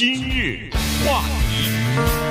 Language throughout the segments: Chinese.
今日话题。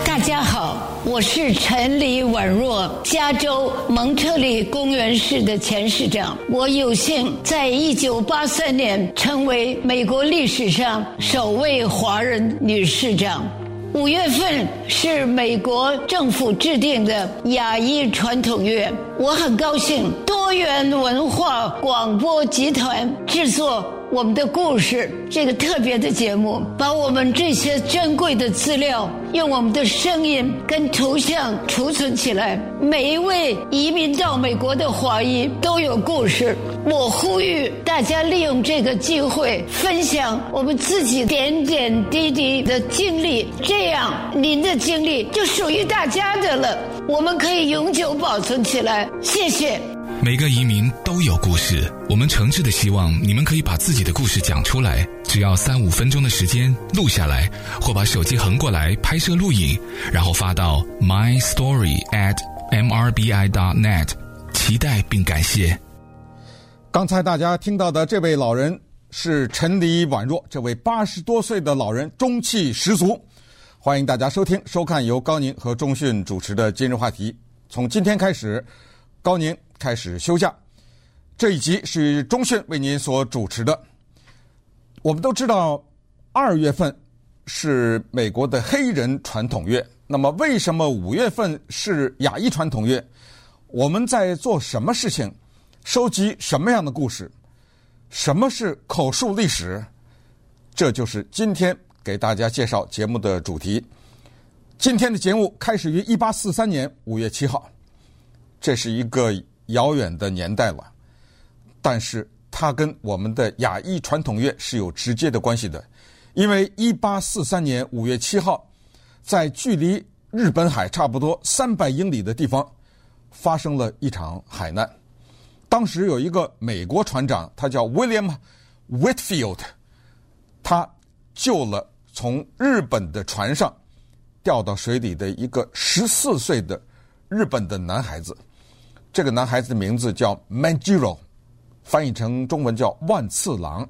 大家好，我是陈李宛若，加州蒙特利公园市的前市长。我有幸在一九八三年成为美国历史上首位华人女市长。五月份是美国政府制定的亚裔传统月，我很高兴多元文化广播集团制作我们的故事这个特别的节目，把我们这些珍贵的资料用我们的声音跟图像储存起来。每一位移民到美国的华裔都有故事。我呼吁大家利用这个机会分享我们自己点点滴滴的经历，这样您的经历就属于大家的了。我们可以永久保存起来。谢谢。每个移民都有故事，我们诚挚的希望你们可以把自己的故事讲出来，只要三五分钟的时间录下来，或把手机横过来拍摄录影，然后发到 my story at mrbi dot net，期待并感谢。刚才大家听到的这位老人是陈李宛若，这位八十多岁的老人中气十足。欢迎大家收听、收看由高宁和钟讯主持的今日话题。从今天开始，高宁开始休假，这一集是钟讯为您所主持的。我们都知道，二月份是美国的黑人传统月。那么，为什么五月份是亚裔传统月？我们在做什么事情？收集什么样的故事？什么是口述历史？这就是今天给大家介绍节目的主题。今天的节目开始于一八四三年五月七号，这是一个遥远的年代了，但是它跟我们的亚裔传统乐是有直接的关系的，因为一八四三年五月七号，在距离日本海差不多三百英里的地方，发生了一场海难。当时有一个美国船长，他叫 William Whitfield，他救了从日本的船上掉到水里的一个十四岁的日本的男孩子。这个男孩子的名字叫 Manjiro，翻译成中文叫万次郎。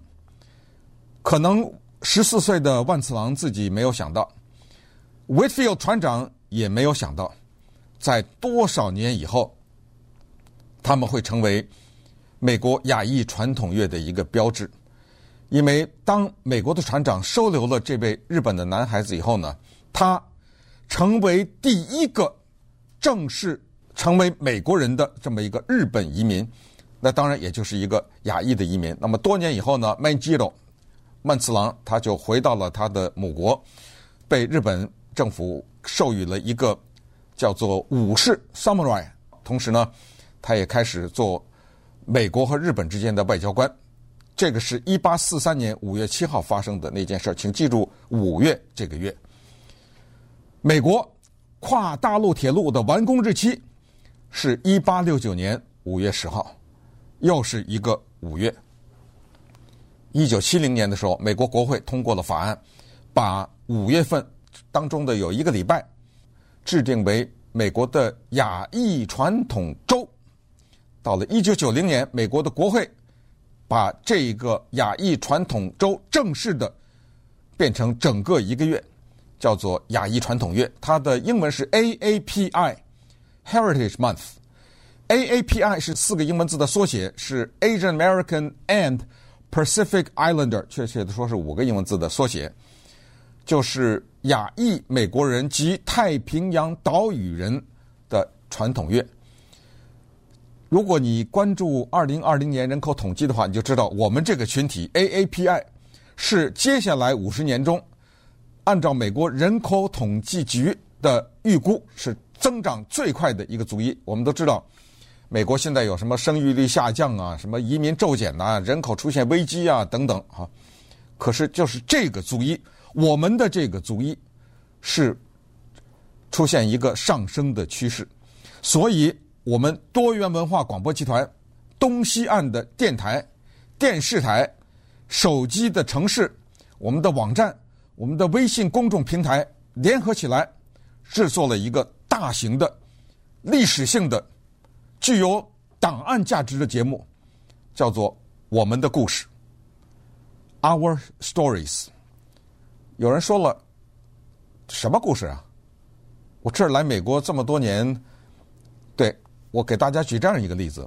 可能十四岁的万次郎自己没有想到，Whitfield 船长也没有想到，在多少年以后。他们会成为美国亚裔传统乐的一个标志，因为当美国的船长收留了这位日本的男孩子以后呢，他成为第一个正式成为美国人的这么一个日本移民，那当然也就是一个亚裔的移民。那么多年以后呢，Manjiro 万次郎他就回到了他的母国，被日本政府授予了一个叫做武士 Samurai，同时呢。他也开始做美国和日本之间的外交官，这个是一八四三年五月七号发生的那件事，请记住五月这个月。美国跨大陆铁路的完工日期是一八六九年五月十号，又是一个五月。一九七零年的时候，美国国会通过了法案，把五月份当中的有一个礼拜制定为美国的亚裔传统周。到了一九九零年，美国的国会把这个亚裔传统周正式的变成整个一个月，叫做亚裔传统月。它的英文是 A A P I Heritage Month。AAPI 是四个英文字的缩写，是 Asian American and Pacific Islander，确切的说是五个英文字的缩写，就是亚裔美国人及太平洋岛屿人的传统月。如果你关注二零二零年人口统计的话，你就知道我们这个群体 AAPI 是接下来五十年中，按照美国人口统计局的预估是增长最快的一个族裔。我们都知道，美国现在有什么生育率下降啊，什么移民骤减呐，人口出现危机啊等等哈。可是就是这个族裔，我们的这个族裔是出现一个上升的趋势，所以。我们多元文化广播集团东西岸的电台、电视台、手机的城市、我们的网站、我们的微信公众平台联合起来，制作了一个大型的、历史性的、具有档案价值的节目，叫做《我们的故事》（Our Stories）。有人说了，什么故事啊？我这儿来美国这么多年，对，我给大家举这样一个例子。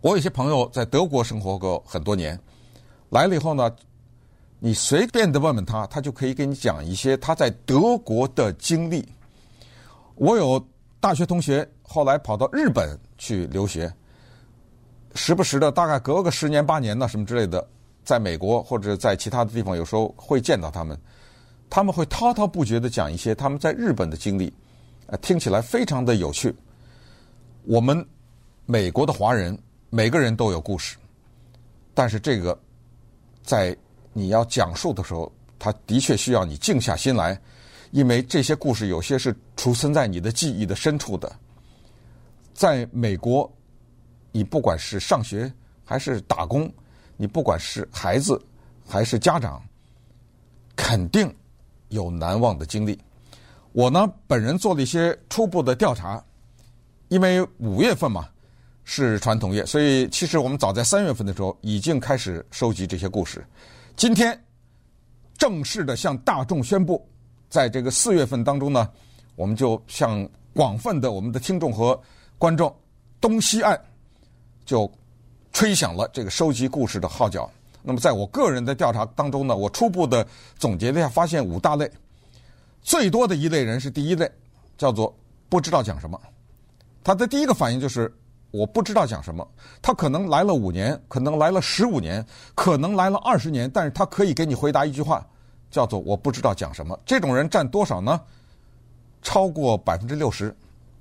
我有些朋友在德国生活过很多年，来了以后呢，你随便的问问他，他就可以给你讲一些他在德国的经历。我有大学同学后来跑到日本去留学，时不时的，大概隔个十年八年的什么之类的，在美国或者在其他的地方，有时候会见到他们。他们会滔滔不绝的讲一些他们在日本的经历，呃，听起来非常的有趣。我们美国的华人每个人都有故事，但是这个在你要讲述的时候，他的确需要你静下心来，因为这些故事有些是储存在你的记忆的深处的。在美国，你不管是上学还是打工，你不管是孩子还是家长，肯定。有难忘的经历，我呢本人做了一些初步的调查，因为五月份嘛是传统月，所以其实我们早在三月份的时候已经开始收集这些故事。今天正式的向大众宣布，在这个四月份当中呢，我们就向广泛的我们的听众和观众东西岸就吹响了这个收集故事的号角。那么，在我个人的调查当中呢，我初步的总结了一下，发现五大类，最多的一类人是第一类，叫做不知道讲什么。他的第一个反应就是我不知道讲什么。他可能来了五年，可能来了十五年，可能来了二十年，但是他可以给你回答一句话，叫做我不知道讲什么。这种人占多少呢？超过百分之六十。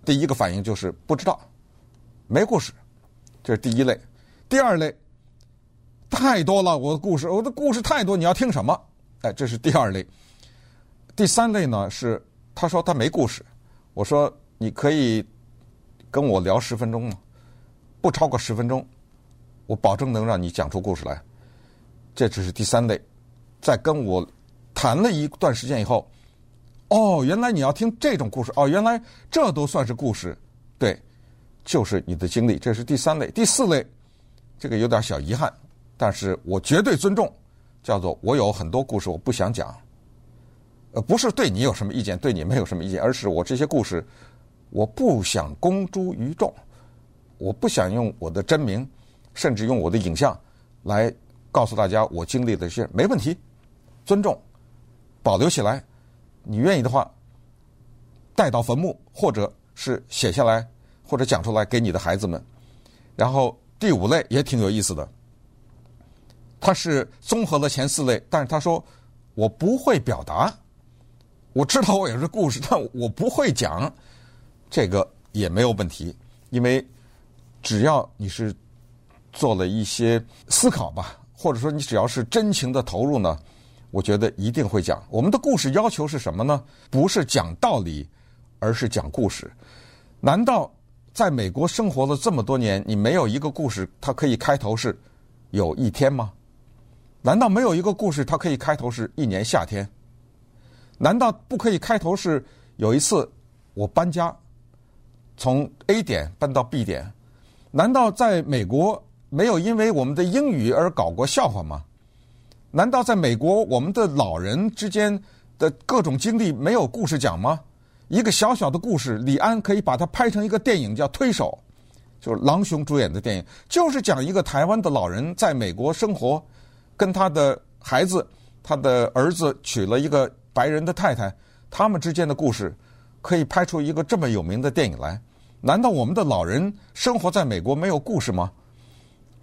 第一个反应就是不知道，没故事，这是第一类。第二类。太多了，我的故事，我的故事太多，你要听什么？哎，这是第二类。第三类呢是，他说他没故事，我说你可以跟我聊十分钟吗？不超过十分钟，我保证能让你讲出故事来。这只是第三类，在跟我谈了一段时间以后，哦，原来你要听这种故事，哦，原来这都算是故事，对，就是你的经历。这是第三类，第四类，这个有点小遗憾。但是我绝对尊重，叫做我有很多故事我不想讲，呃，不是对你有什么意见，对你没有什么意见，而是我这些故事我不想公诸于众，我不想用我的真名，甚至用我的影像来告诉大家我经历的事，没问题，尊重，保留起来，你愿意的话带到坟墓，或者是写下来，或者讲出来给你的孩子们。然后第五类也挺有意思的。他是综合了前四类，但是他说我不会表达，我知道我也是故事，但我不会讲，这个也没有问题，因为只要你是做了一些思考吧，或者说你只要是真情的投入呢，我觉得一定会讲。我们的故事要求是什么呢？不是讲道理，而是讲故事。难道在美国生活了这么多年，你没有一个故事，它可以开头是有一天吗？难道没有一个故事，它可以开头是一年夏天？难道不可以开头是有一次我搬家，从 A 点搬到 B 点？难道在美国没有因为我们的英语而搞过笑话吗？难道在美国我们的老人之间的各种经历没有故事讲吗？一个小小的故事，李安可以把它拍成一个电影，叫《推手》，就是郎雄主演的电影，就是讲一个台湾的老人在美国生活。跟他的孩子，他的儿子娶了一个白人的太太，他们之间的故事可以拍出一个这么有名的电影来。难道我们的老人生活在美国没有故事吗？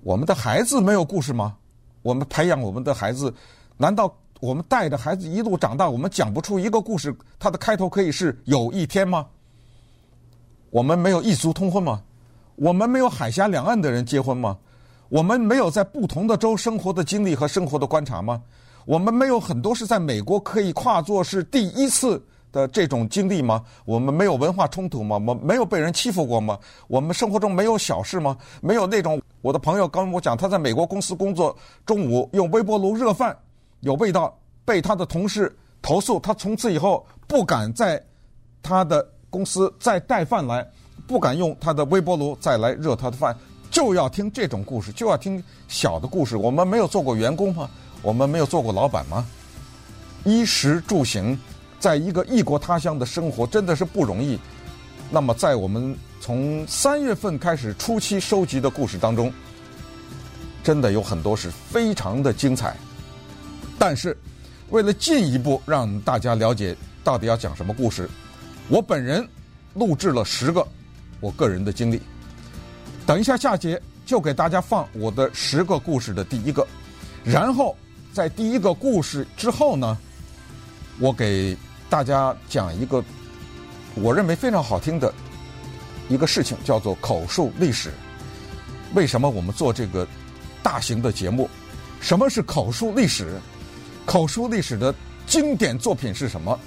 我们的孩子没有故事吗？我们培养我们的孩子，难道我们带着孩子一路长大，我们讲不出一个故事？它的开头可以是有一天吗？我们没有异族通婚吗？我们没有海峡两岸的人结婚吗？我们没有在不同的州生活的经历和生活的观察吗？我们没有很多是在美国可以跨作是第一次的这种经历吗？我们没有文化冲突吗？我们没有被人欺负过吗？我们生活中没有小事吗？没有那种我的朋友跟我讲，他在美国公司工作，中午用微波炉热饭有味道，被他的同事投诉，他从此以后不敢在他的公司再带饭来，不敢用他的微波炉再来热他的饭。就要听这种故事，就要听小的故事。我们没有做过员工吗？我们没有做过老板吗？衣食住行，在一个异国他乡的生活真的是不容易。那么，在我们从三月份开始初期收集的故事当中，真的有很多是非常的精彩。但是，为了进一步让大家了解到底要讲什么故事，我本人录制了十个我个人的经历。等一下下节就给大家放我的十个故事的第一个，然后在第一个故事之后呢，我给大家讲一个我认为非常好听的一个事情，叫做口述历史。为什么我们做这个大型的节目？什么是口述历史？口述历史的经典作品是什么？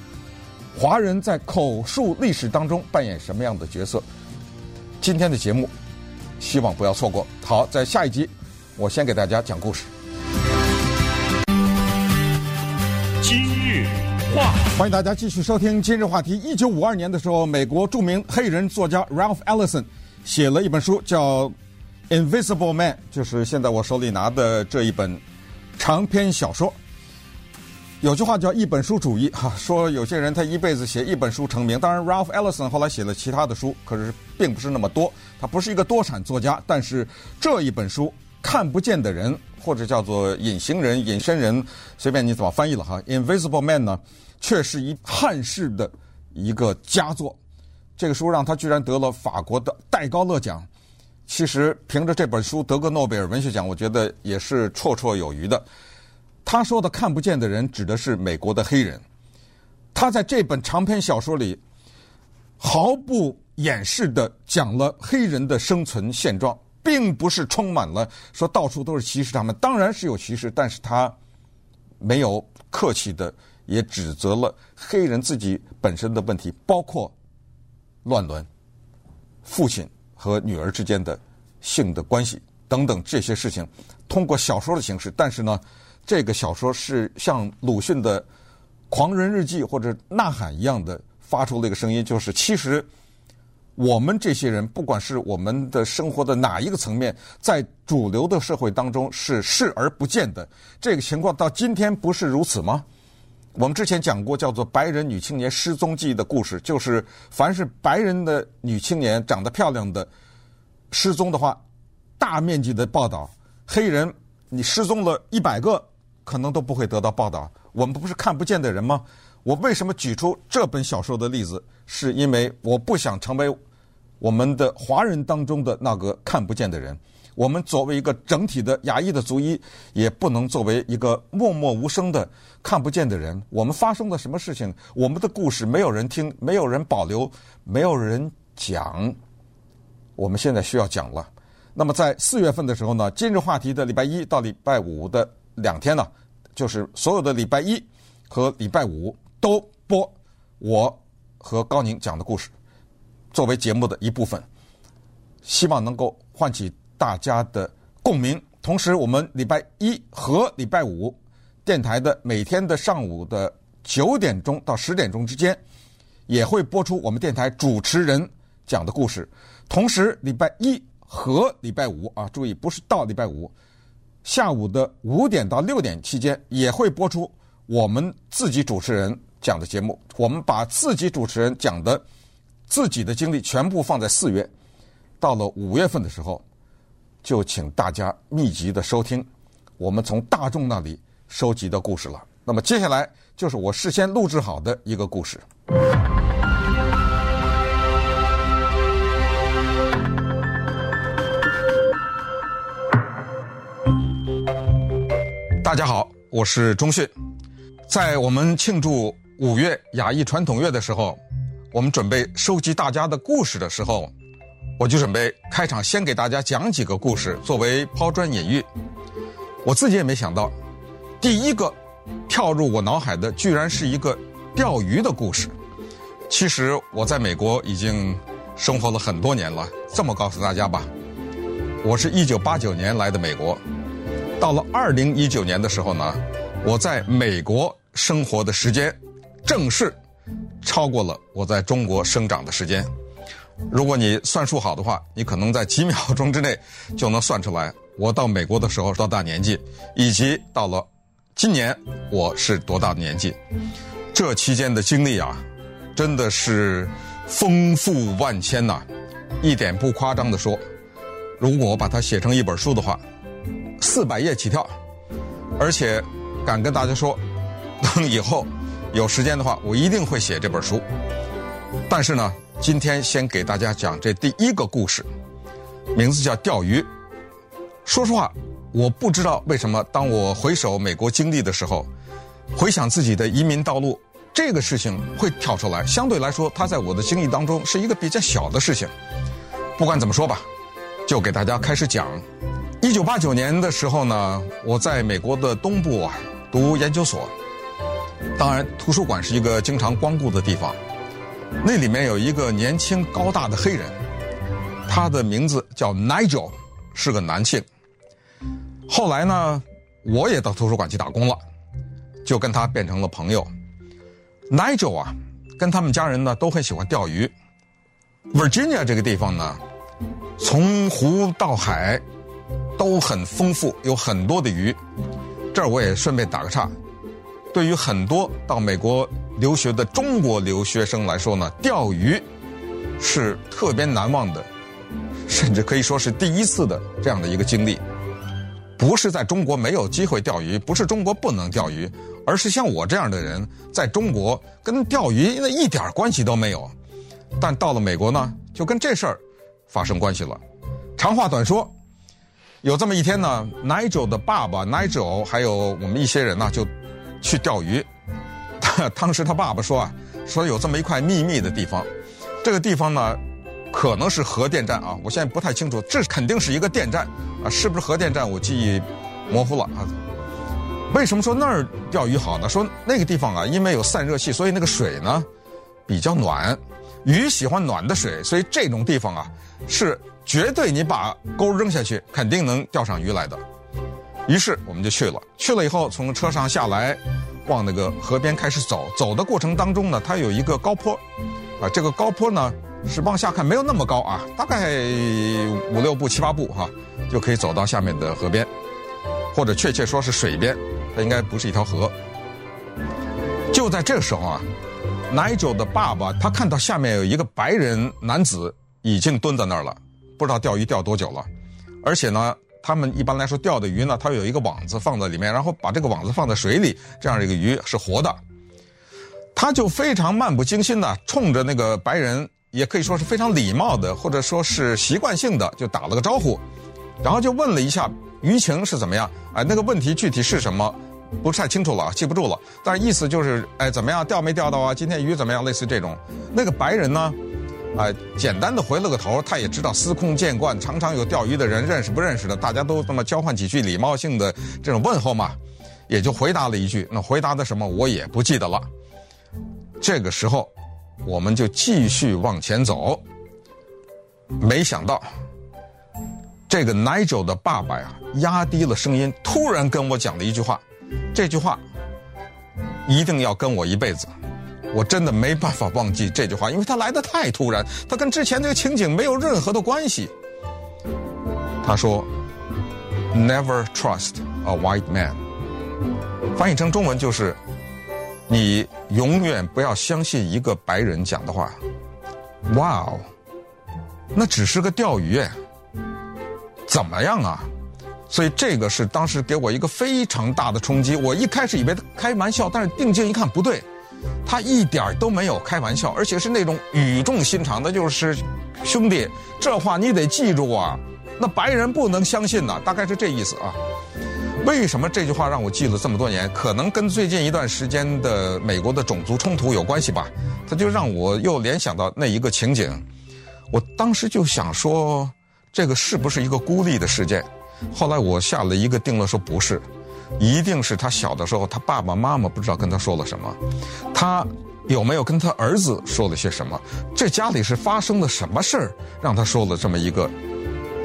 华人在口述历史当中扮演什么样的角色？今天的节目。希望不要错过。好，在下一集，我先给大家讲故事。欢迎大家继续收听今日话题。一九五二年的时候，美国著名黑人作家 Ralph Ellison 写了一本书，叫《Invisible Man》，就是现在我手里拿的这一本长篇小说。有句话叫“一本书主义”哈，说有些人他一辈子写一本书成名。当然，Ralph Ellison 后来写了其他的书，可是并不是那么多。他不是一个多产作家，但是这一本书《看不见的人》或者叫做“隐形人”、“隐身人”，随便你怎么翻译了哈，《Invisible Man》呢，却是一汉式的一个佳作。这个书让他居然得了法国的戴高乐奖。其实凭着这本书得个诺贝尔文学奖，我觉得也是绰绰有余的。他说的“看不见的人”指的是美国的黑人。他在这本长篇小说里毫不掩饰地讲了黑人的生存现状，并不是充满了说到处都是歧视他们。当然是有歧视，但是他没有客气的也指责了黑人自己本身的问题，包括乱伦、父亲和女儿之间的性的关系等等这些事情，通过小说的形式。但是呢。这个小说是像鲁迅的《狂人日记》或者《呐喊》一样的，发出了一个声音，就是其实我们这些人，不管是我们的生活的哪一个层面，在主流的社会当中是视而不见的。这个情况到今天不是如此吗？我们之前讲过叫做“白人女青年失踪记”的故事，就是凡是白人的女青年长得漂亮的失踪的话，大面积的报道；黑人你失踪了一百个。可能都不会得到报道。我们不是看不见的人吗？我为什么举出这本小说的例子？是因为我不想成为我们的华人当中的那个看不见的人。我们作为一个整体的亚裔的族裔，也不能作为一个默默无声的看不见的人。我们发生了什么事情？我们的故事没有人听，没有人保留，没有人讲。我们现在需要讲了。那么在四月份的时候呢，今日话题的礼拜一到礼拜五的。两天呢，就是所有的礼拜一和礼拜五都播我和高宁讲的故事，作为节目的一部分，希望能够唤起大家的共鸣。同时，我们礼拜一和礼拜五电台的每天的上午的九点钟到十点钟之间，也会播出我们电台主持人讲的故事。同时，礼拜一和礼拜五啊，注意不是到礼拜五。下午的五点到六点期间也会播出我们自己主持人讲的节目。我们把自己主持人讲的自己的经历全部放在四月，到了五月份的时候，就请大家密集的收听我们从大众那里收集的故事了。那么接下来就是我事先录制好的一个故事。大家好，我是钟迅。在我们庆祝五月雅艺传统月的时候，我们准备收集大家的故事的时候，我就准备开场先给大家讲几个故事作为抛砖引玉。我自己也没想到，第一个跳入我脑海的居然是一个钓鱼的故事。其实我在美国已经生活了很多年了，这么告诉大家吧，我是一九八九年来的美国。到了二零一九年的时候呢，我在美国生活的时间，正式超过了我在中国生长的时间。如果你算数好的话，你可能在几秒钟之内就能算出来我到美国的时候多大年纪，以及到了今年我是多大的年纪。这期间的经历啊，真的是丰富万千呐、一点不夸张的说，如果我把它写成一本书的话，四百页起跳，而且敢跟大家说，等以后有时间的话，我一定会写这本书。但是呢，今天先给大家讲这第一个故事，名字叫钓鱼。说实话，我不知道为什么当我回首美国经历的时候，回想自己的移民道路，这个事情会跳出来。相对来说，它在我的经历当中是一个比较小的事情。不管怎么说吧，就给大家开始讲。一九八九年的时候呢，我在美国的东部啊读研究所，当然图书馆是一个经常光顾的地方。那里面有一个年轻高大的黑人，他的名字叫 Nigel，是个男性。后来呢，我也到图书馆去打工了，就跟他变成了朋友。Nigel 啊，跟他们家人呢都很喜欢钓鱼。Virginia 这个地方呢，从湖到海都很丰富，有很多的鱼。这儿我也顺便打个岔，对于很多到美国留学的中国留学生来说呢，钓鱼是特别难忘的，甚至可以说是第一次的这样的一个经历。不是在中国没有机会钓鱼，不是中国不能钓鱼，而是像我这样的人，在中国跟钓鱼那一点关系都没有，但到了美国呢，就跟这事儿发生关系了。长话短说，有这么一天呢，Nigel 的爸爸 Nigel 还有我们一些人呢，就去钓鱼。当时他爸爸说啊，说有这么一块秘密的地方，这个地方呢。可能是核电站啊，我现在不太清楚，这肯定是一个电站啊，是不是核电站？我记忆模糊了啊。为什么说那儿钓鱼好呢？说那个地方啊，因为有散热器，所以那个水呢比较暖，鱼喜欢暖的水，所以这种地方啊是绝对你把钩扔下去，肯定能钓上鱼来的。于是我们就去了，去了以后从车上下来，往那个河边开始走，走的过程当中呢，它有一个高坡，啊，这个高坡呢。是往下看没有那么高啊，大概五六步七八步哈、就可以走到下面的河边，或者确切说是水边，它应该不是一条河。就在这个时候啊，Nigel 的爸爸他看到下面有一个白人男子已经蹲在那儿了，不知道钓鱼钓多久了，而且呢，他们一般来说钓的鱼呢，它有一个网子放在里面，然后把这个网子放在水里，这样一个鱼是活的，他就非常漫不经心的冲着那个白人。也可以说是非常礼貌的，或者说是习惯性的，就打了个招呼，然后就问了一下鱼情是怎么样。哎，那个问题具体是什么，不太清楚了，记不住了。但是意思就是，哎，怎么样，钓没钓到啊？今天鱼怎么样？类似这种。那个白人呢，哎，简单的回了个头，他也知道司空见惯，常常有钓鱼的人认识不认识的，大家都这么交换几句礼貌性的这种问候嘛，也就回答了一句。那回答的什么我也不记得了。这个时候。我们就继续往前走，没想到这个 Nigel 的爸爸呀，压低了声音，突然跟我讲了一句话，这句话一定要跟我一辈子，我真的没办法忘记这句话，因为他来得太突然，他跟之前这个情景没有任何的关系。他说：“Never trust a white man。”翻译成中文就是。你永远不要相信一个白人讲的话。哇哦，那只是个钓鱼哎，怎么样啊？所以这个是当时给我一个非常大的冲击。我一开始以为他开玩笑，但是定睛一看不对，他一点都没有开玩笑，而且是那种语重心长的，就是兄弟，这话你得记住啊。那白人不能相信呐，大概是这意思啊。为什么这句话让我记了这么多年？可能跟最近一段时间的美国的种族冲突有关系吧。他就让我又联想到那一个情景。我当时就想说，这个是不是一个孤立的事件？后来我下了一个定论，说不是，一定是他小的时候，他爸爸妈妈不知道跟他说了什么，他有没有跟他儿子说了些什么？这家里是发生了什么事儿，让他说了这么一个？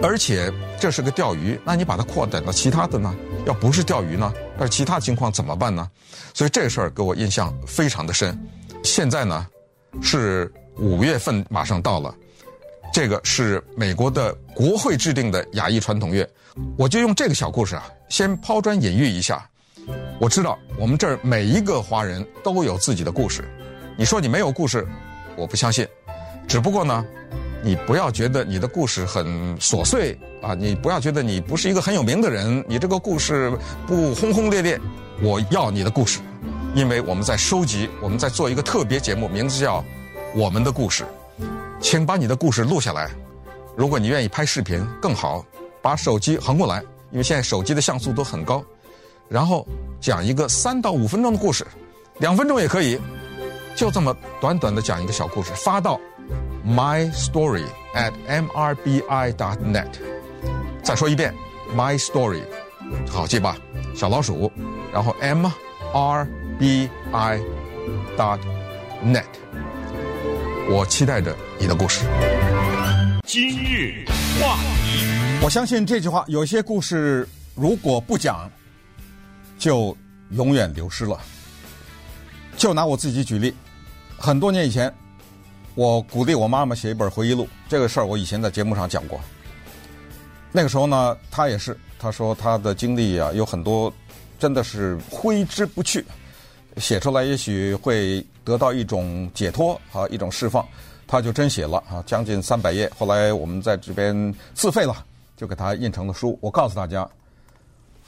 而且这是个钓鱼，那你把它扩展到其他的呢？要不是钓鱼呢？那其他情况怎么办呢？所以这事儿给我印象非常的深。现在呢，是五月份马上到了，这个是美国的国会制定的亚裔传统月，我就用这个小故事啊，先抛砖引玉一下。我知道我们这儿每一个华人都有自己的故事。你说你没有故事，我不相信。只不过呢，你不要觉得你的故事很琐碎啊，你不要觉得你不是一个很有名的人，你这个故事不轰轰烈烈。我要你的故事，因为我们在收集，我们在做一个特别节目，名字叫《我们的故事》。请把你的故事录下来。如果你愿意拍视频更好，把手机横过来，因为现在手机的像素都很高。然后讲一个三到五分钟的故事，两分钟也可以，就这么短短的讲一个小故事，发到。My story at m r b i dot net。再说一遍，My story，好记吧？小老鼠，然后 m r b i dot net。我期待着你的故事。今日话题，我相信这句话，有些故事如果不讲，就永远流失了。就拿我自己举例，很多年以前。我鼓励我妈妈写一本回忆录，这个事儿我以前在节目上讲过。那个时候呢，她也是，她说她的经历啊有很多，真的是挥之不去，写出来也许会得到一种解脱啊，一种释放。她就真写了啊，将近三百页。后来我们在这边自费了，就给他印成了书。我告诉大家，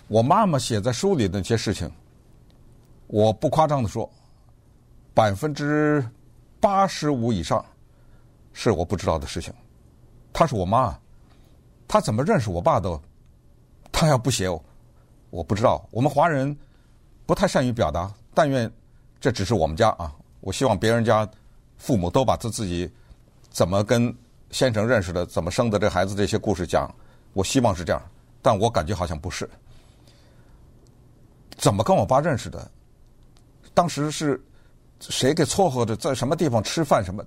我妈妈写在书里的那些事情，我不夸张的说，百分之。八十五以上是我不知道的事情。她是我妈，她怎么认识我爸的？她要不写，我不知道。我们华人不太善于表达，但愿这只是我们家啊。我希望别人家父母都把他自己怎么跟先生认识的、怎么生的这孩子这些故事讲。我希望是这样，但我感觉好像不是。怎么跟我爸认识的？当时是。谁给撮合的？在什么地方吃饭？什么？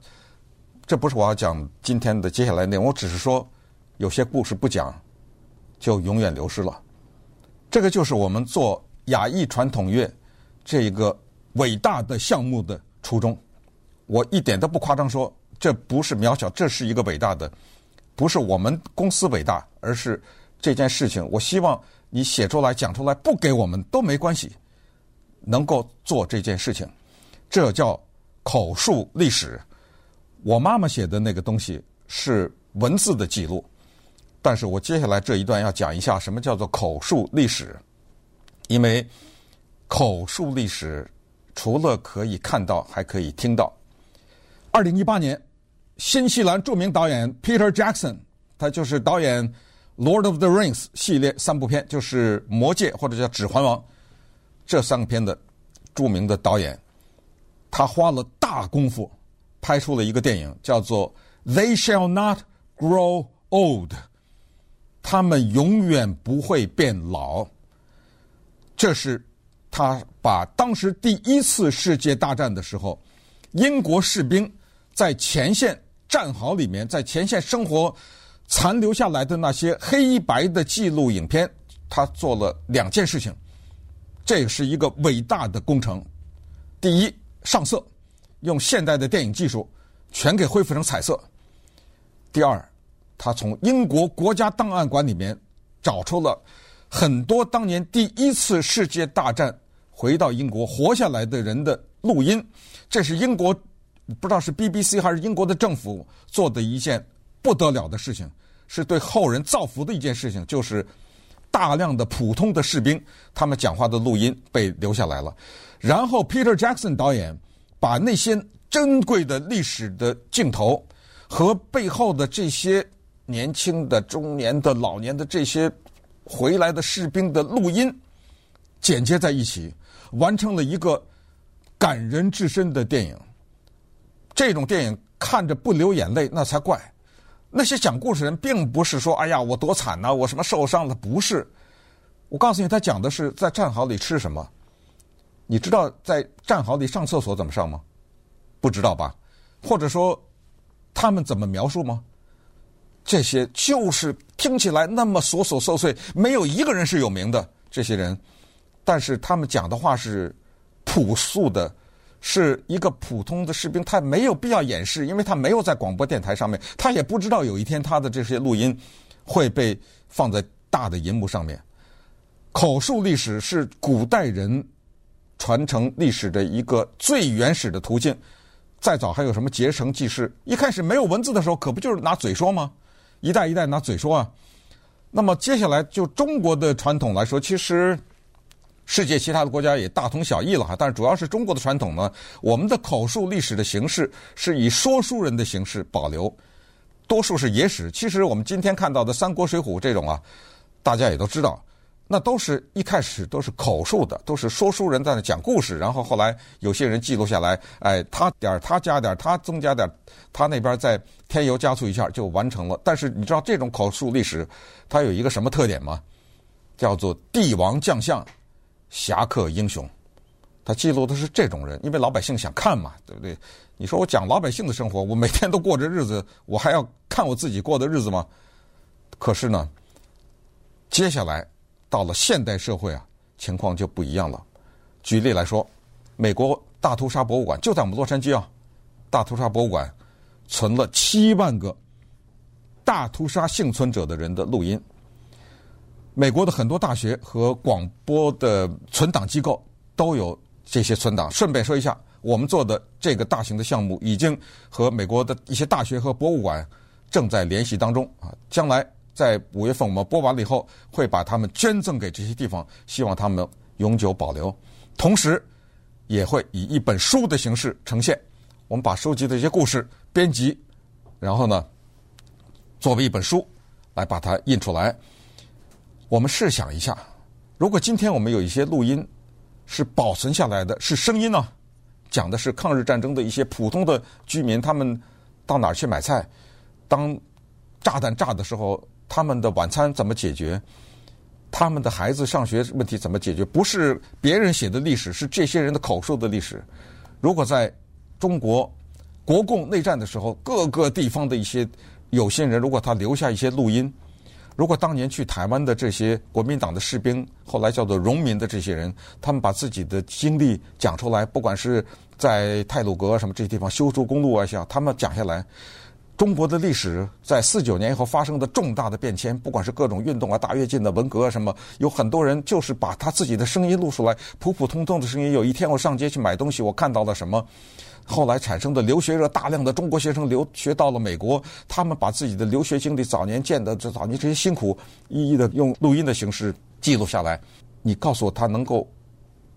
这不是我要讲今天的接下来内容。我只是说，有些故事不讲，就永远流失了。这个就是我们做亚裔传统乐这一个伟大的项目的初衷。我一点都不夸张说，这不是渺小，这是一个伟大的。不是我们公司伟大，而是这件事情。我希望你写出来、讲出来，不给我们都没关系，能够做这件事情。这叫口述历史。我妈妈写的那个东西是文字的记录，但是我接下来这一段要讲一下什么叫做口述历史，因为口述历史除了可以看到，还可以听到。二零一八年，新西兰著名导演 Peter Jackson，他就是导演《Lord of the Rings》系列三部片，就是《魔戒》或者叫《指环王》这三个片的著名的导演。他花了大功夫拍出了一个电影，叫做《They Shall Not Grow Old》，他们永远不会变老。这是他把当时第一次世界大战的时候，英国士兵在前线战壕里面，在前线生活残留下来的那些黑白的记录影片，他做了两件事情，这是一个伟大的工程。第一。上色，用现代的电影技术全给恢复成彩色。第二，他从英国国家档案馆里面找出了很多当年第一次世界大战回到英国活下来的人的录音。这是英国不知道是 BBC 还是英国的政府做的一件不得了的事情，是对后人造福的一件事情，就是大量的普通的士兵他们讲话的录音被留下来了。然后，Peter Jackson 导演把那些珍贵的历史的镜头和背后的这些年轻的、中年的、老年的这些回来的士兵的录音剪接在一起，完成了一个感人至深的电影。这种电影看着不流眼泪那才怪。那些讲故事人并不是说：“哎呀，我多惨呐，我什么受伤了？”不是。我告诉你，他讲的是在战壕里吃什么。你知道在战壕里上厕所怎么上吗？不知道吧？或者说，他们怎么描述吗？这些就是听起来那么琐琐碎碎，没有一个人是有名的这些人，但是他们讲的话是朴素的，是一个普通的士兵，他没有必要掩饰，因为他没有在广播电台上面，他也不知道有一天他的这些录音会被放在大的银幕上面。口述历史是古代人传承历史的一个最原始的途径。再早还有什么结绳记事？一开始没有文字的时候，可不就是拿嘴说吗？一代一代拿嘴说啊。那么接下来就中国的传统来说，其实世界其他的国家也大同小异了哈。但是主要是中国的传统呢，我们的口述历史的形式是以说书人的形式保留，多数是野史。其实我们今天看到的《三国》《水浒》这种啊，大家也都知道。那都是一开始都是口述的，都是说书人在那讲故事，然后后来有些人记录下来，哎，他点儿他加点儿他增加点儿，他那边再添油加醋一下就完成了。但是你知道这种口述历史它有一个什么特点吗？叫做帝王将相、侠客英雄，他记录的是这种人，因为老百姓想看嘛，对不对？你说我讲老百姓的生活，我每天都过着日子，我还要看我自己过的日子吗？可是呢，接下来。到了现代社会啊，情况就不一样了。举例来说，美国大屠杀博物馆就在我们洛杉矶啊，大屠杀博物馆存了七万个大屠杀幸存者的人的录音。美国的很多大学和广播的存档机构都有这些存档。顺便说一下，我们做的这个大型的项目已经和美国的一些大学和博物馆正在联系当中啊，将来。在五月份我们播完了以后，会把它们捐赠给这些地方，希望他们永久保留。同时，也会以一本书的形式呈现。我们把收集的一些故事编辑，然后呢，作为一本书来把它印出来。我们试想一下，如果今天我们有一些录音是保存下来的，是声音呢、讲的是抗日战争的一些普通的居民，他们到哪儿去买菜，当炸弹炸的时候。他们的晚餐怎么解决？他们的孩子上学问题怎么解决？不是别人写的历史，是这些人的口述的历史。如果在中国国共内战的时候，各个地方的一些有心人，如果他留下一些录音，如果当年去台湾的这些国民党的士兵，后来叫做荣民的这些人，他们把自己的经历讲出来，不管是在太鲁阁什么这些地方修筑公路啊，像他们讲下来。中国的历史在四九年以后发生的重大的变迁，不管是各种运动啊、大跃进的文革啊什么，有很多人就是把他自己的声音录出来，普普通通的声音。有一天我上街去买东西，我看到了什么，后来产生的留学热，大量的中国学生留学到了美国，他们把自己的留学经历、早年见的这早年这些辛苦，一一的用录音的形式记录下来。你告诉我，他能够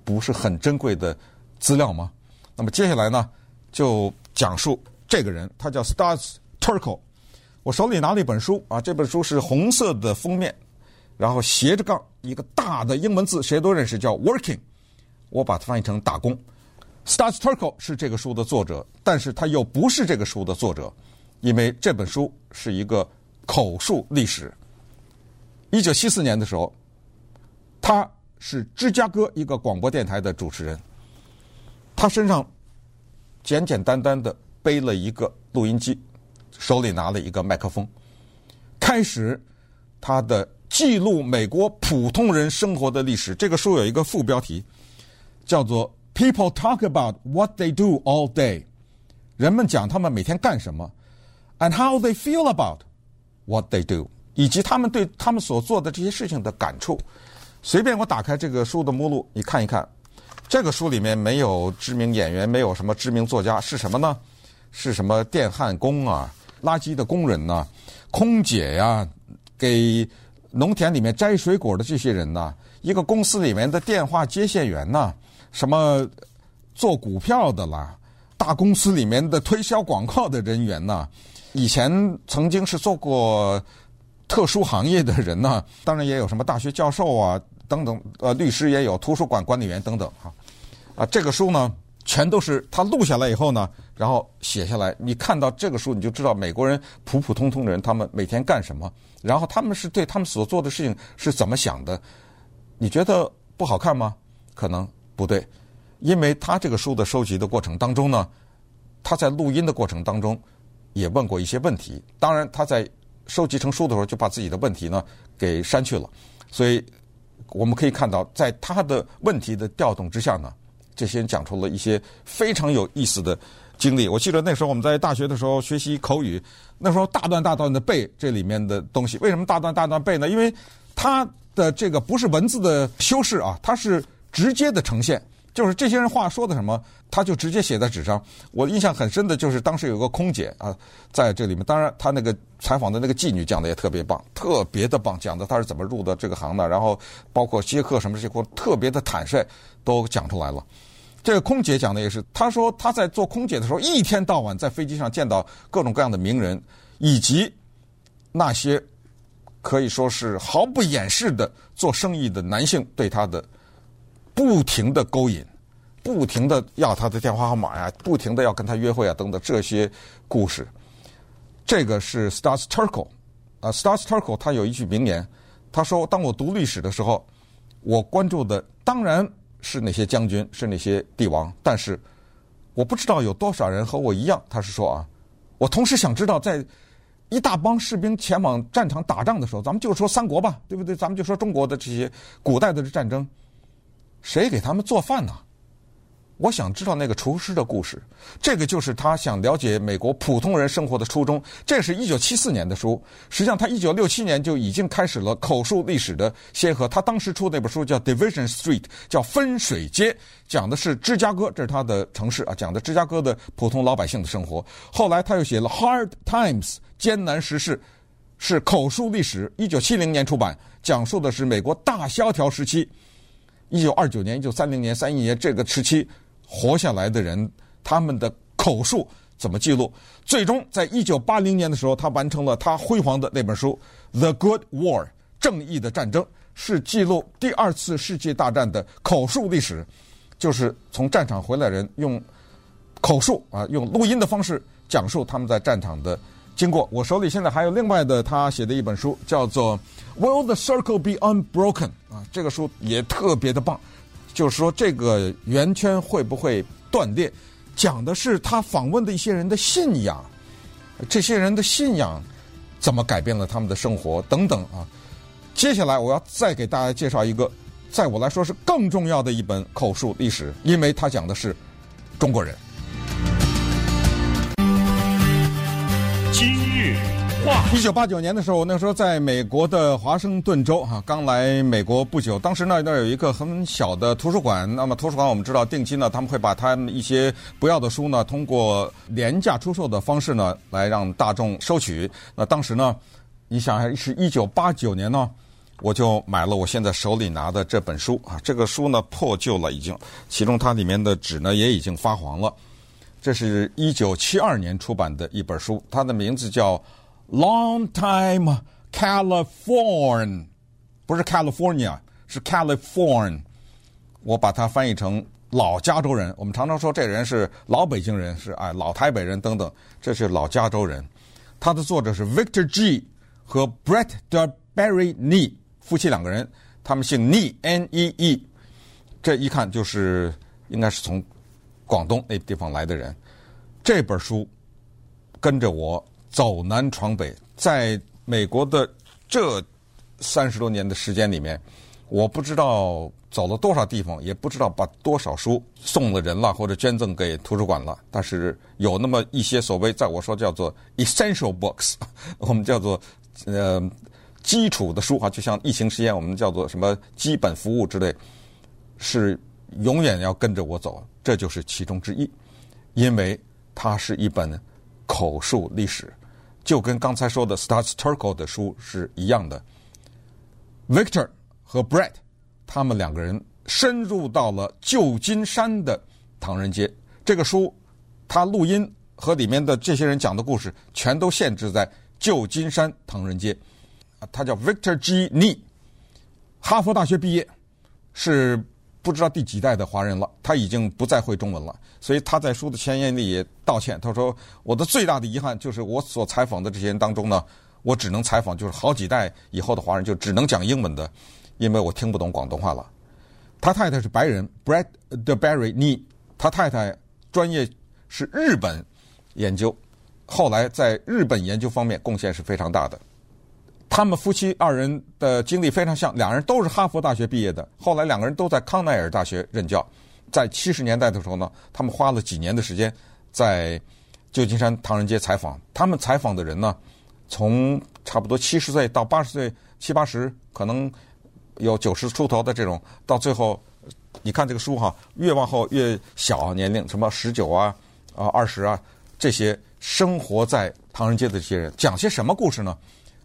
不是很珍贵的资料吗？那么接下来呢，就讲述这个人，他叫 Studs Terkel，我手里拿了一本书啊，这本书是红色的封面，然后斜着杠一个大的英文字，谁都认识，叫 Working。我把它翻译成打工。S t a r s t u r k e 是这个书的作者，但是他又不是这个书的作者，因为这本书是一个口述历史。一九七四年的时候，他是芝加哥一个广播电台的主持人，他身上简简单单的背了一个录音机。手里拿了一个麦克风，开始他的记录美国普通人生活的历史。这个书有一个副标题，叫做 “People talk about what they do all day”，人们讲他们每天干什么，and how they feel about what they do，以及他们对他们所做的这些事情的感触。随便我打开这个书的目录，你看一看，这个书里面没有知名演员，没有什么知名作家，是什么呢？是什么电焊工啊？垃圾的工人呐，空姐呀，给农田里面摘水果的这些人呐，一个公司里面的电话接线员呐，什么做股票的啦，大公司里面的推销广告的人员呐，以前曾经是做过特殊行业的人呐，当然也有什么大学教授啊等等，呃，律师也有，图书馆管理员等等哈，啊，这个书呢。全都是他录下来以后呢，然后写下来。你看到这个书，你就知道美国人普普通通的人，他们每天干什么，然后他们是对他们所做的事情是怎么想的。你觉得不好看吗？可能不对，因为他这个书的收集的过程当中呢，他在录音的过程当中也问过一些问题。当然，他在收集成书的时候就把自己的问题呢给删去了。所以我们可以看到，在他的问题的调动之下呢。这些人讲出了一些非常有意思的经历。我记得那时候我们在大学的时候学习口语，那时候大段大段的背这里面的东西。为什么大段大段背呢？因为他的这个不是文字的修饰啊，它是直接的呈现。就是这些人话说的什么，他就直接写在纸上。我印象很深的就是当时有个空姐啊，在这里面，当然他那个采访的那个妓女讲的也特别棒，特别的棒，讲的他是怎么入的这个行的，然后包括接客什么这些，特别的坦率，都讲出来了。这个空姐讲的也是，她说她在做空姐的时候，一天到晚在飞机上见到各种各样的名人，以及那些可以说是毫不掩饰的做生意的男性对她的。不停的勾引，不停的要他的电话号码呀，不停的要跟他约会啊，等等这些故事。这个是 Studs Terkel 啊，Studs Terkel 他有一句名言，他说：“当我读历史的时候，我关注的当然是那些将军，是那些帝王，但是我不知道有多少人和我一样。”他是说啊，我同时想知道，在一大帮士兵前往战场打仗的时候，咱们就说三国吧，对不对？咱们就说中国的这些古代的战争。谁给他们做饭呢？我想知道那个厨师的故事。这个就是他想了解美国普通人生活的初衷。这是一九七四年的书，实际上他一九六七年就已经开始了口述历史的先河。他当时出那本书叫《Division Street》，叫分水街，讲的是芝加哥，这是他的城市啊，讲的芝加哥的普通老百姓的生活。后来他又写了《Hard Times》，艰难时事，是口述历史。一九七零年出版，讲述的是美国大萧条时期。一九二九年、一九三零年、三一年这个时期活下来的人，他们的口述怎么记录？最终在一九八零年的时候，他完成了他辉煌的那本书《The Good War》正义的战争，是记录第二次世界大战的口述历史，就是从战场回来人用口述啊，用录音的方式讲述他们在战场的经过。我手里现在还有另外的他写的一本书，叫做。Will the circle be unbroken？啊，这个书也特别的棒，就是说这个圆圈会不会断裂？讲的是他访问的一些人的信仰，这些人的信仰怎么改变了他们的生活等等啊。接下来我要再给大家介绍一个，在我来说是更重要的一本口述历史，因为它讲的是中国人。一九八九年的时候，那时候在美国的华盛顿州哈，刚来美国不久。当时那那儿有一个很小的图书馆。那么图书馆我们知道，定期呢他们会把他们一些不要的书呢，通过廉价出售的方式呢，来让大众收取。那当时呢，你想是一九八九年呢，我就买了我现在手里拿的这本书啊。这个书呢破旧了已经，其中它里面的纸呢也已经发黄了。这是一九七二年出版的一本书，它的名字叫。Long time California，不是 California，是 California。我把它翻译成老加州人。我们常常说这人是老北京人，是哎老台北人等等。这是老加州人。他的作者是 Victor G 和 Brett de Barry Nee 夫妻两个人，他们姓 Nee，N-E-E。这一看就是应该是从广东那地方来的人。这本书跟着我。走南闯北，在美国的这三十多年的时间里面，我不知道走了多少地方，也不知道把多少书送了人了，或者捐赠给图书馆了。但是有那么一些所谓，在我说叫做 essential books，我们叫做呃基础的书哈，就像疫情期间我们叫做什么基本服务之类，是永远要跟着我走。这就是其中之一，因为它是一本口述历史。就跟刚才说的 Studs Terkel 的书是一样的，Victor 和 Brett 他们两个人深入到了旧金山的唐人街。这个书，他录音和里面的这些人讲的故事，全都限制在旧金山唐人街。啊，他叫 Victor G. Nee，哈佛大学毕业，是。不知道第几代的华人了，他已经不再会中文了，所以他在书的前言里也道歉。他说：“我的最大的遗憾就是我所采访的这些人当中呢，我只能采访就是好几代以后的华人，就只能讲英文的，因为我听不懂广东话了。”他太太是白人，Brett de Berry 他太太专业是日本研究，后来在日本研究方面贡献是非常大的。他们夫妻二人的经历非常像，两人都是哈佛大学毕业的。后来两个人都在康奈尔大学任教。在七十年代的时候呢，他们花了几年的时间在旧金山唐人街采访。他们采访的人呢，从差不多七十岁到八十岁，七八十，可能有九十出头的这种，到最后，你看这个书哈，越往后越小年龄，什么十九啊啊二十啊，这些生活在唐人街的这些人，讲些什么故事呢？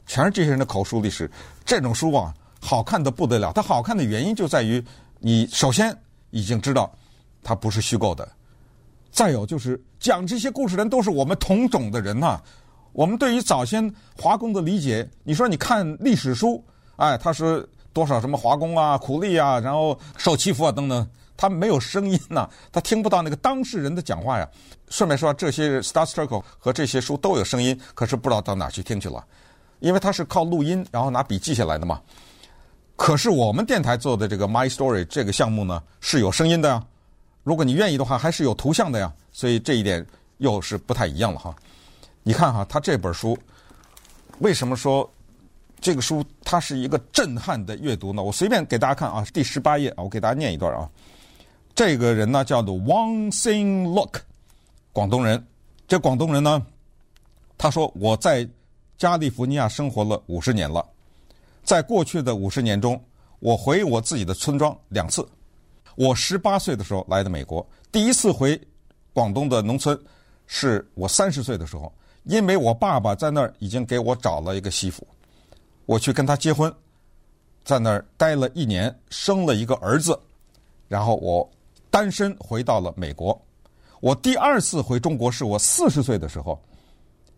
全是这些人的口述历史。这种书啊，好看得不得了。它好看的原因就在于，你首先已经知道它不是虚构的，再有就是讲这些故事的人都是我们同种的人呐、我们对于早先华工的理解，你说你看历史书，哎，他说多少什么华工啊、苦力啊，然后受欺负啊等等，他没有声音呐、他听不到那个当事人的讲话呀。顺便说，这些 Star Struggle 和这些书都有声音，可是不知道到哪去听去了，因为他是靠录音，然后拿笔记下来的嘛。可是我们电台做的这个 My Story 这个项目呢，是有声音的呀。如果你愿意的话，还是有图像的呀。所以这一点又是不太一样了哈。你看哈，他这本书为什么说这个书它是一个震撼的阅读呢？我随便给大家看啊，第十八页啊，我给大家念一段啊。这个人呢叫做 Wong Sing Look，广东人。这广东人呢，他说我在加利福尼亚生活了五十年了，在过去的五十年中，我回我自己的村庄两次。我十八岁的时候来的美国，第一次回广东的农村是我三十岁的时候。因为我爸爸在那儿已经给我找了一个媳妇，我去跟他结婚，在那儿待了一年，生了一个儿子，然后我单身回到了美国。我第二次回中国是我四十岁的时候，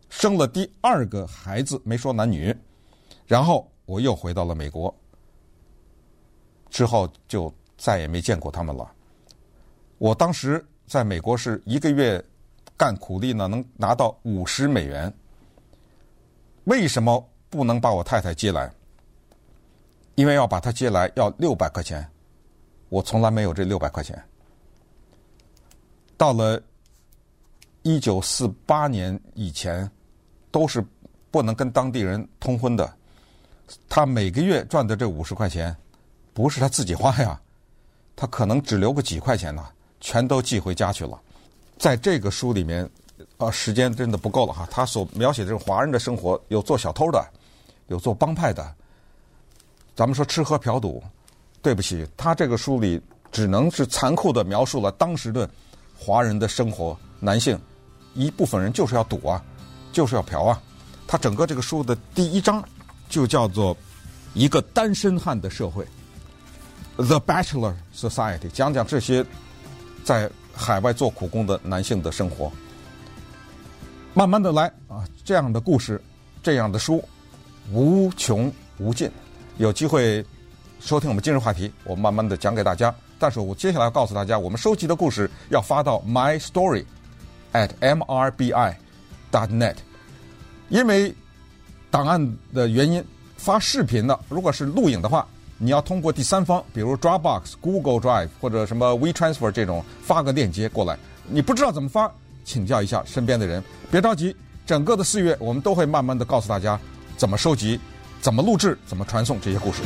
生了第二个孩子，没说男女，然后我又回到了美国，之后就再也没见过他们了。我当时在美国是一个月。干苦力呢，能拿到五十美元。为什么不能把我太太接来？因为要把她接来要六百块钱，我从来没有这六百块钱。到了一九四八年以前，都是不能跟当地人通婚的。他每个月赚的这五十块钱，不是他自己花呀，他可能只留个几块钱呢，全都寄回家去了。在这个书里面，啊，时间真的不够了哈。他所描写的这种华人的生活，有做小偷的，有做帮派的。咱们说吃喝嫖赌，对不起，他这个书里只能是残酷的描述了当时的华人的生活。男性一部分人就是要赌啊，就是要嫖啊。他整个这个书的第一章就叫做一个单身汉的社会，The Bachelor Society，讲讲这些在。海外做苦工的男性的生活，慢慢的来啊，这样的故事，这样的书，无穷无尽。有机会收听我们今日话题，我慢慢的讲给大家。但是我接下来要告诉大家，我们收集的故事要发到 my story at mrbi dot net，因为档案的原因，发视频的，如果是录影的话。你要通过第三方，比如 Dropbox、Google Drive 或者什么 WeTransfer 这种发个链接过来，你不知道怎么发，请教一下身边的人。别着急，整个的四月我们都会慢慢的告诉大家怎么收集、怎么录制、怎么传送这些故事。